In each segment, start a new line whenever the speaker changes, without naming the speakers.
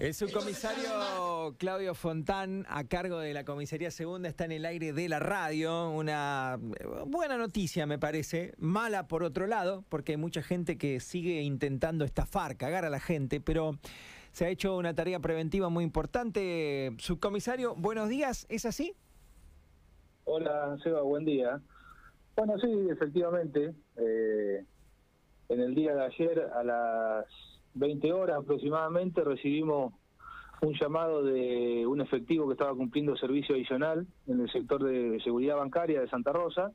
El subcomisario Claudio Fontán, a cargo de la comisaría segunda, está en el aire de la radio. Una eh, buena noticia, me parece. Mala por otro lado, porque hay mucha gente que sigue intentando estafar, cagar a la gente, pero se ha hecho una tarea preventiva muy importante. Subcomisario, buenos días, ¿es así?
Hola, Seba, buen día. Bueno, sí, efectivamente. Eh, en el día de ayer, a las 20 horas aproximadamente recibimos un llamado de un efectivo que estaba cumpliendo servicio adicional en el sector de seguridad bancaria de Santa Rosa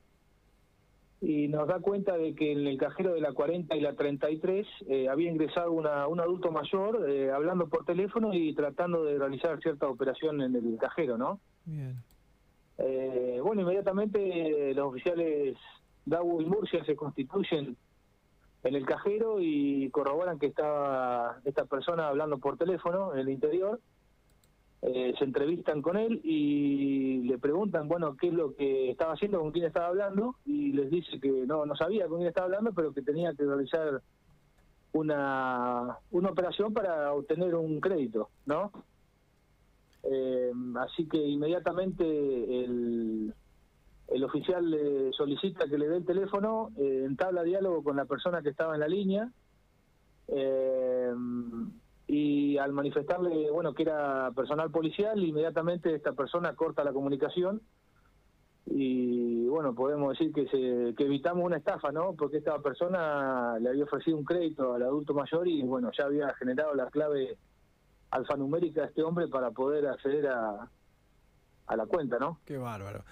y nos da cuenta de que en el cajero de la 40 y la 33 eh, había ingresado una, un adulto mayor eh, hablando por teléfono y tratando de realizar cierta operación en el cajero, ¿no? Bien. Eh, bueno, inmediatamente los oficiales DAU y Murcia se constituyen en el cajero y corroboran que estaba esta persona hablando por teléfono en el interior. Eh, se entrevistan con él y le preguntan, bueno, qué es lo que estaba haciendo, con quién estaba hablando, y les dice que no, no sabía con quién estaba hablando, pero que tenía que realizar una, una operación para obtener un crédito, ¿no? Eh, así que inmediatamente el, el oficial le solicita que le dé el teléfono, eh, entabla diálogo con la persona que estaba en la línea eh, y al manifestarle bueno que era personal policial, inmediatamente esta persona corta la comunicación y bueno, podemos decir que, se, que evitamos una estafa, ¿no? Porque esta persona le había ofrecido un crédito al adulto mayor y bueno, ya había generado la clave alfanumérica a este hombre para poder acceder a, a la cuenta, ¿no?
Qué bárbaro.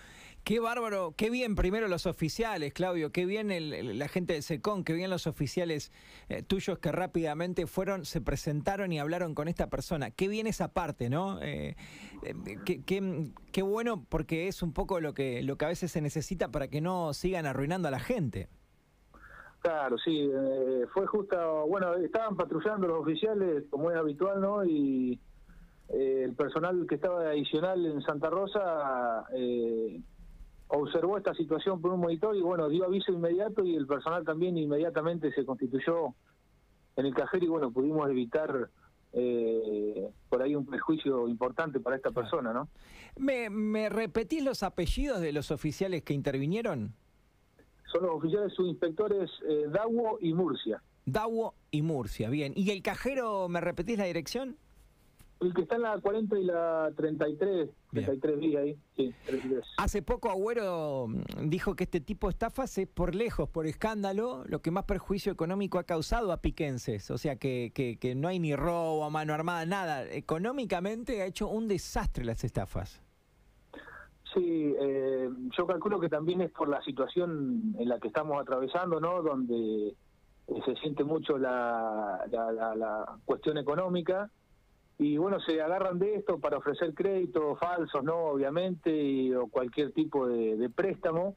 Qué bárbaro, qué bien primero los oficiales, Claudio, qué bien la gente de SECON, qué bien los oficiales eh, tuyos que rápidamente fueron, se presentaron y hablaron con esta persona. Qué bien esa parte, ¿no? Eh, eh, qué, qué, bueno porque es un poco lo que, lo que a veces se necesita para que no sigan arruinando a la gente.
Claro, sí, fue justo, bueno, estaban patrullando los oficiales como es habitual, ¿no? Y el personal que estaba adicional en Santa Rosa observó esta situación por un monitor y bueno, dio aviso inmediato y el personal también inmediatamente se constituyó en el cajero y bueno, pudimos evitar eh, por ahí un prejuicio importante para esta persona, ¿no?
¿Me, ¿Me repetís los apellidos de los oficiales que intervinieron?
Son los oficiales subinspectores eh, Dawo y Murcia.
Dawo y Murcia, bien. ¿Y el cajero, me repetís la dirección?
El que está en la 40 y la 33, 33 días ahí, sí, 33.
Hace poco Agüero dijo que este tipo de estafas es por lejos, por escándalo, lo que más perjuicio económico ha causado a piquenses. O sea, que, que, no hay ni robo a mano armada, nada. Económicamente ha hecho un desastre las estafas.
Sí, eh, yo calculo que también es por la situación en la que estamos atravesando, ¿no? Donde eh, se siente mucho la, la, la cuestión económica y bueno, se agarran de esto para ofrecer créditos falsos, ¿no? Obviamente, o cualquier tipo de, préstamo.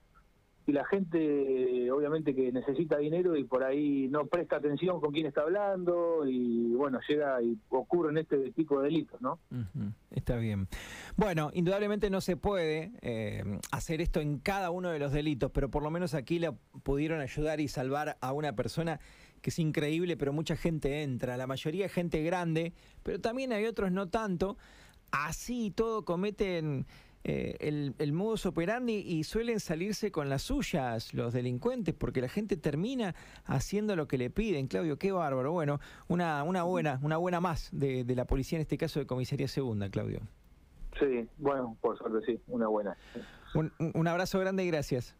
Y la gente, obviamente, que necesita dinero y por ahí no presta atención con quién está hablando y bueno, llega y ocurren este tipo de delitos, ¿no?
Está bien. Bueno, indudablemente no se puede eh, hacer esto en cada uno de los delitos, pero por lo menos aquí le pudieron ayudar y salvar a una persona que es increíble, pero mucha gente entra, la mayoría gente grande, pero también hay otros no tanto. Así todo cometen eh, el, el modus operandi y suelen salirse con las suyas los delincuentes, porque la gente termina haciendo lo que le piden. Claudio, qué bárbaro. Bueno, una, una buena, una buena más de, de la policía, en este caso de comisaría segunda, Claudio.
Sí, bueno, por suerte sí, una buena.
Un, un abrazo grande y gracias.